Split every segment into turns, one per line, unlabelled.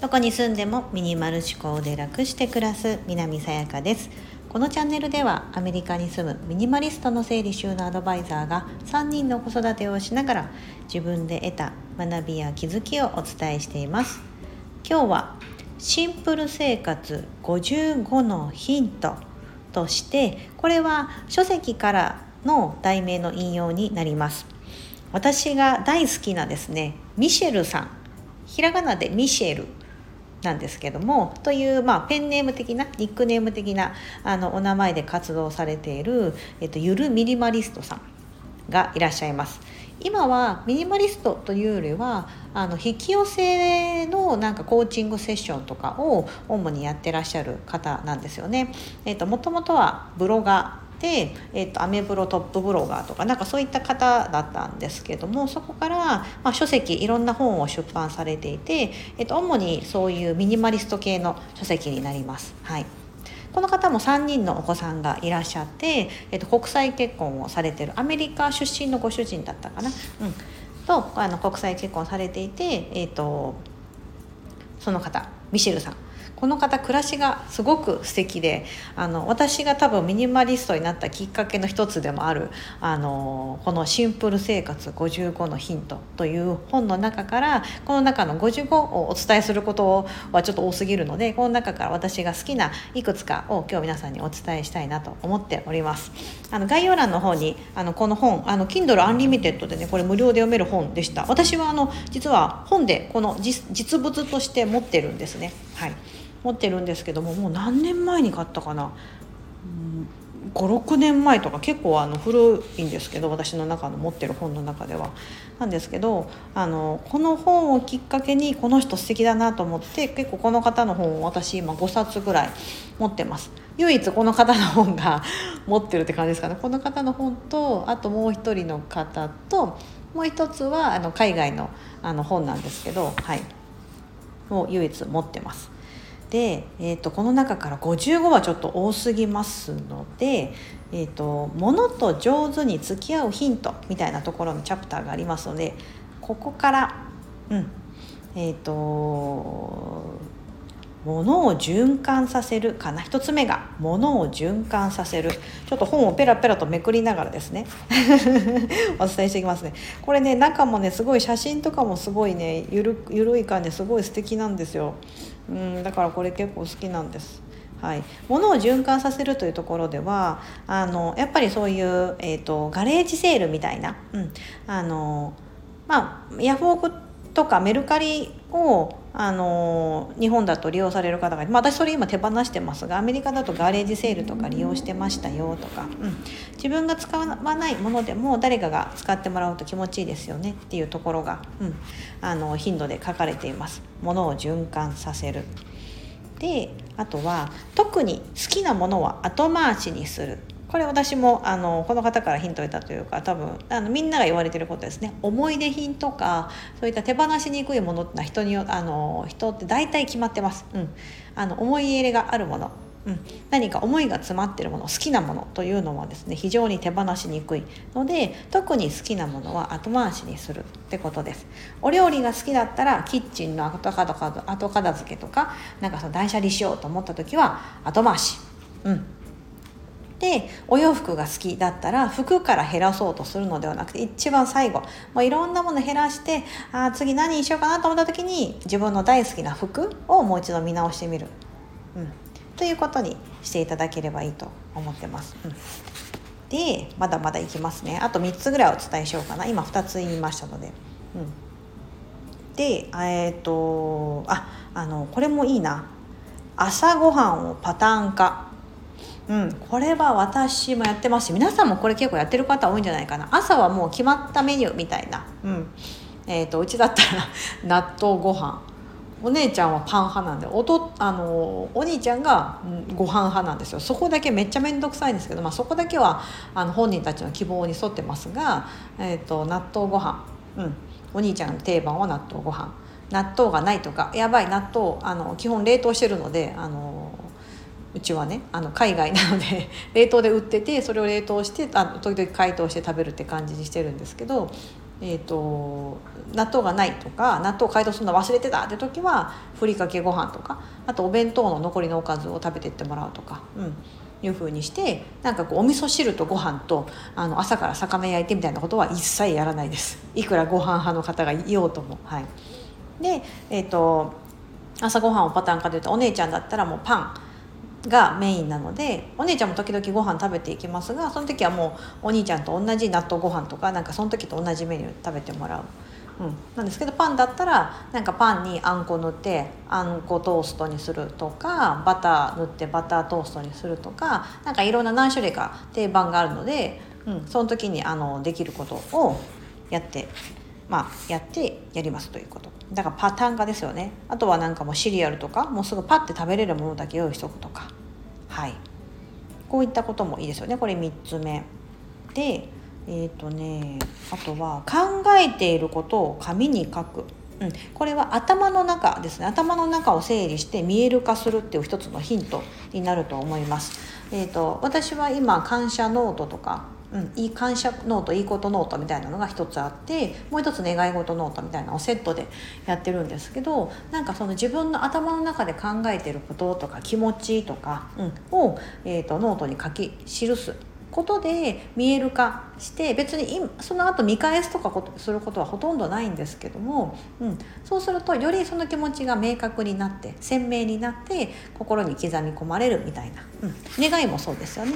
どこに住んでもミニマル思考で楽して暮らす南さやかです。このチャンネルではアメリカに住むミニマリストの整理収納アドバイザーが3人の子育てをしながら自分で得た学びや気づきをお伝えしています。今日はシンプル生活55のヒントとしてこれは書籍からの題名の引用になります。私が大好きなですねミシェルさんひらがなでミシェルなんですけどもという、まあ、ペンネーム的なニックネーム的なあのお名前で活動されている、えっと、ゆるミニマリストさんがいらっしゃいます。今はミニマリストというよりはあの引き寄せのなんかコーチングセッションとかを主にやってらっしゃる方なんですよね。えっと、もともとはブロガーで、えーと、アメブロトップブロガーとかなんかそういった方だったんですけどもそこから、まあ、書籍いろんな本を出版されていて、えーと、主にそういうミニマリスト系の書籍になります。はい。この方も3人のお子さんがいらっしゃって、えーと、国際結婚をされてるアメリカ出身のご主人だったかな、うん、とあの国際結婚されていて、えー、とその方ミシェルさん。この方暮らしがすごく素敵であの私が多分ミニマリストになったきっかけの一つでもあるあのこの「シンプル生活55のヒント」という本の中からこの中の55をお伝えすることはちょっと多すぎるのでこの中から私が好きないくつかを今日皆さんにお伝えしたいなと思っております。あの概要欄の方にあのこの本あの Kindle Unlimited でねこれ無料で読める本でした私はあの実は本でこの実物として持ってるんですね。はい持ってるんですけどももう何年前に買ったかな、56年前とか結構あの古いんですけど私の中の持ってる本の中では。なんですけどあのこの本をきっかけにこの人素敵だなと思って結構この方の本を私今5冊ぐらい持ってます。唯一この方の本が 持ってるって感じですかね。この方の本とあともう一人の方ともう一つはあの海外のあの本なんですけどはい。を唯一持ってます。で、えーと、この中から55はちょっと多すぎますので、えーと、物と上手に付き合うヒントみたいなところのチャプターがありますのでここからうんえっ、ー、と物を循環させるかな。一つ目が物を循環させる。ちょっと本をペラペラとめくりながらですね お伝えしていきますね。これね中もねすごい写真とかもすごいねゆるゆるい感じですごい素敵なんですよ。うんだからこれ結構好きなんです。はい、物を循環させるというところではあのやっぱりそういう、えーと、ガレージセールみたいな、うん、あのまあヤフオクとかメルカリをあの日本だと利用される方が、まあ、私それ今手放してますがアメリカだとガレージセールとか利用してましたよとか、うん、自分が使わないものでも誰かが使ってもらうと気持ちいいですよねっていうところが、うん、あの頻度で書かれています。ものを循環させる。であとは特に好きなものは後回しにする。これ私もあのこの方からヒントを得たというか多分あのみんなが言われてることですね。思い出品とかそういった手放しにくいものってのは人によあの人って大体決まってます、うん、あの思い入れがあるもの。うん、何か思いが詰まってるもの好きなものというのはですね非常に手放しにくいので特に好きなものは後回しにするってことです。お料理が好きだったらキッチンの後片後片付けとかなんかその断捨離しようと思った時は後回し。うん。でお洋服が好きだったら服から減らそうとするのではなくて一番最後もういろんなもの減らしてあ次何にしようかなと思った時に自分の大好きな服をもう一度見直してみる、うん、ということにしていただければいいと思ってます。うん。でまだまだいきますね。あと3つぐらいお伝えしようかな。今2つ言いましたので。うん、でえっ、ー、とああのこれもいいな。朝ごはんをパターン化。うん、これは私もやってますし皆さんもこれ結構やってる方多いんじゃないかな。朝はもう決まったメニューみたいな、うん。えーと、うちだったら納豆ご飯。お姉ちゃんはパン派なんでおとあのお兄ちゃんがご飯派なんですよ。そこだけめっちゃ面倒くさいんですけど、まあ、そこだけはあの本人たちの希望に沿ってますが、えーと、納豆ご飯、うん、お兄ちゃんの定番は納豆ご飯。納豆がないとかやばい納豆あの基本冷凍してるのであのうちはねあの海外なので 冷凍で売っててそれを冷凍してあ時々解凍して食べるって感じにしてるんですけどえーと、納豆がないとか納豆解凍するの忘れてたって時はふりかけご飯とかあとお弁当の残りのおかずを食べてってもらうとか、うん、いうふうにしてなんかこうお味噌汁とご飯とあの朝から魚焼いてみたいなことは一切やらないです。いくらご飯派の方がいようとも。はい、で、えーと、朝ごはんをパターンかというとお姉ちゃんだったらもうパン。がメインなのでお姉ちゃんも時々ご飯食べていきますがその時はもうお兄ちゃんと同じ納豆ご飯とかなんかその時と同じメニュー食べてもらう。うん、なんですけどパンだったらなんかパンにあんこ塗ってあんこトーストにするとかバター塗ってバタートーストにするとかなんかいろんな何種類か定番があるので、うん、その時にあのできることをやってまあやってやりますということ。だからパターン化ですよね。あとはなんかもうシリアルとかもうすぐパッて食べれるものだけ用意しとくとか。はい。こういったこともいいですよね。これ3つ目。でえっ、ー、とねあとは考えていることを紙に書く、うん、これは頭の中ですね。頭の中を整理して見える化するっていう一つのヒントになると思います。えーと、私は今感謝ノートとかうん、いい感謝ノートいいことノートみたいなのが一つあってもう一つ願い事ノートみたいなのをセットでやってるんですけどなんかその自分の頭の中で考えてることとか気持ちとか、うん、を、えーとノートに書き記すことで見える化して別にその後見返すとかすることはほとんどないんですけども、うん、そうするとよりその気持ちが明確になって鮮明になって心に刻み込まれるみたいな、うん、願いもそうですよね。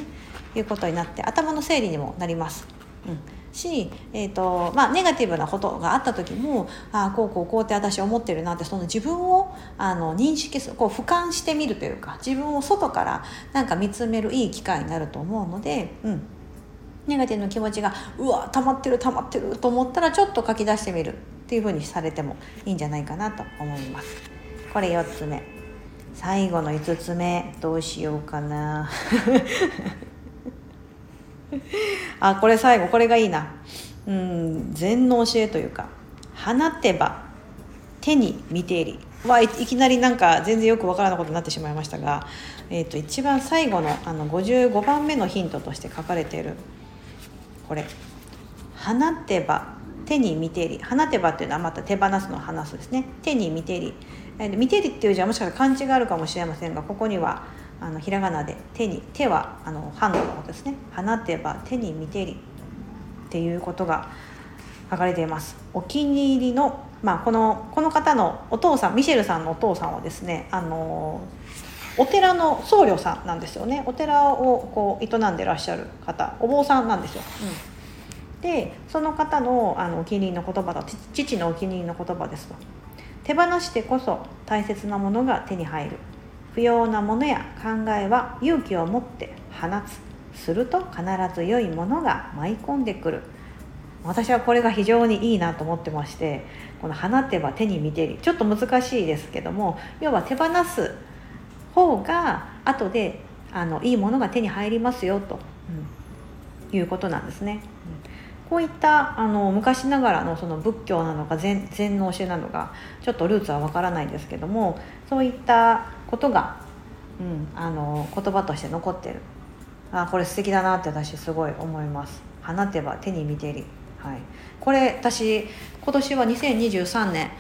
いうことになって頭の整理にもなります。うん。し、えーとまあ、ネガティブなことがあった時もああこうこうこうって私思ってるなってその自分をあの認識するこう俯瞰してみるというか自分を外からなんか見つめるいい機会になると思うので、うん、ネガティブな気持ちがうわ溜まってる溜まってると思ったらちょっと書き出してみるっていうふうにされてもいいんじゃないかなと思います。これ4つ目。最後の5つ目。どうしようかな あこれ最後これがいいな。うん禅の教えというか放てば手に見ていり。はいきなりなんか全然よくわからないことになってしまいましたが、えーと、一番最後のあの55番目のヒントとして書かれているこれ「放てば手に見てり」「放てば」っていうのはまた手放すの話すですね「手に見てり」え見てりっていう字はもしかしたら漢字があるかもしれませんがここには「あのひらがなで手に手はあのハンドのことですね。放てば手に見てりっていうことが書かれています。お気に入りのまあこのこの方のお父さんミシェルさんのお父さんはですねあのお寺の僧侶さんなんですよね。お寺をこう営んでらっしゃる方お坊さんなんですよ、うん、でその方のあのお気に入りの言葉だ父のお気に入りの言葉ですと。手放してこそ大切なものが手に入る不要なものや考えは勇気を持って放つ。すると必ず良いものが舞い込んでくる。私はこれが非常にいいなと思ってましてこの「放てば手に見てり」ちょっと難しいですけども要は手放す方が後であのいいものが手に入りますよと、うん、いうことなんですね。こういったあの昔ながらのその仏教なのか禅禅の教えなのかちょっとルーツはわからないんですけどもそういったことが、うん、あの言葉として残ってる。あこれ素敵だなって私すごい思います。放てば手に見てり、はい、これ私今年は2023年、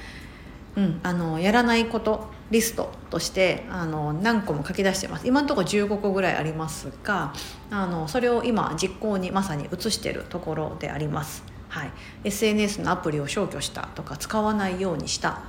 うん、あのやらないことリストとしてあの何個も書き出してます。今のところ15個ぐらいありますがあのそれを今実行にまさに移してるところであります、はい、SNS のアプリを消去したとか使わないようにした。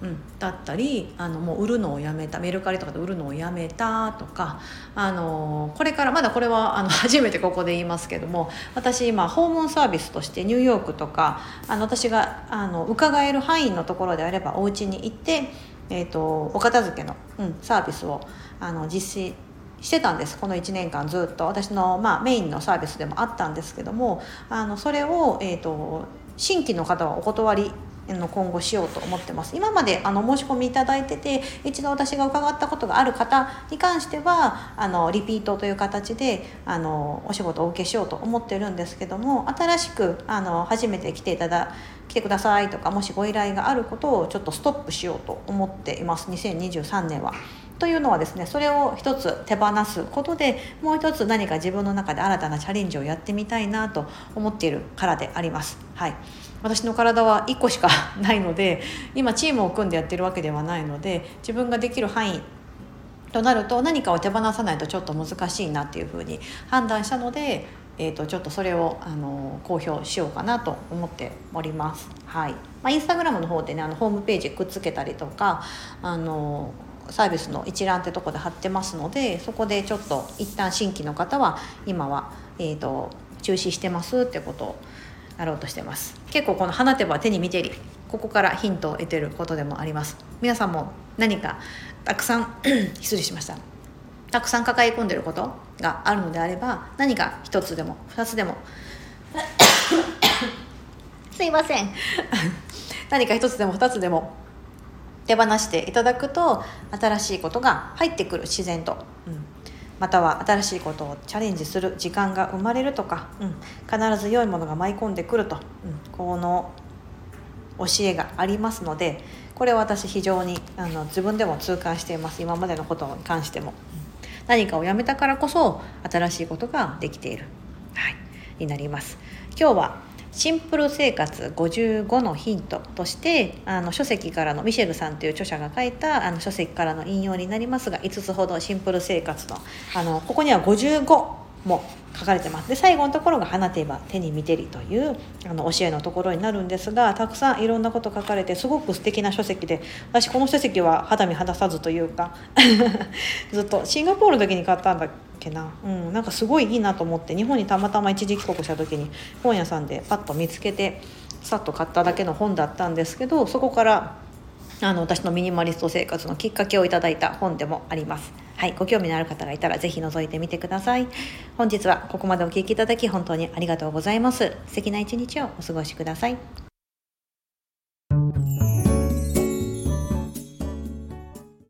うん、だったりあのもう売るのをやめた。メルカリとかで売るのをやめたとかあのこれからまだこれはあの初めてここで言いますけども私今訪問サービスとしてニューヨークとかあの私があの伺える範囲のところであればお家に行って、えーと、お片付けの、うん、サービスをあの実施してたんです。この1年間ずっと。私の、まあ、メインのサービスでもあったんですけどもあのそれを、えーと新規の方はお断りの今後しようと思ってます。今まであの申し込みいただいてて一度私が伺ったことがある方に関してはあのリピートという形であのお仕事をお受けしようと思ってるんですけども新しくあの初めて来ていただ来てくださいとかもしご依頼があることをちょっとストップしようと思っています2023年は。というのはですねそれを一つ手放すことでもう一つ何か自分の中で新たなチャレンジをやってみたいなと思っているからであります。はい私の体は1個しかないので今チームを組んでやってるわけではないので自分ができる範囲となると何かを手放さないとちょっと難しいなっていうふうに判断したので、えー、とちょっとそれをあの公表しようかなと思っております。はい。まあ、インスタグラムの方でねあのホームページくっつけたりとかあのサービスの一覧ってとこで貼ってますのでそこでちょっと一旦新規の方は今は、えーと、中止してますってことをやろうとしてます。結構この花手は手に見てりここからヒントを得てることでもあります。皆さんも何かたくさん 失礼しました。たくさん抱え込んでることがあるのであれば何か 一つでも二つでも。すいません。何か一つでも二つでも手放していただくと新しいことが入ってくる自然と、うん、または新しいことをチャレンジする時間が生まれるとか、うん、必ず良いものが舞い込んでくると、うん、この教えがありますのでこれは私非常にあの自分でも痛感しています。今までのことに関しても、何かをやめたからこそ新しいことができている、はい、になります。今日はシンプル生活55のヒントとしてあの書籍からのミシェルさんという著者が書いたあの書籍からの引用になりますが5つほどシンプル生活のあのここには55も書かれてます。で最後のところが「花手ば手に見てり」というあの教えのところになるんですがたくさんいろんなこと書かれてすごく素敵な書籍で私この書籍は肌身離さずというか ずっとシンガポールの時に買ったんだっけな、うん、なんかすごいいいなと思って日本にたまたま一時帰国した時に本屋さんでパッと見つけてさっと買っただけの本だったんですけどそこからあの私のミニマリスト生活のきっかけをいただいた本でもあります。はい、ご興味のある方がいたらぜひ覗いてみてください。本日はここまでお聴きいただき本当にありがとうございます。素敵な一日をお過ごしください。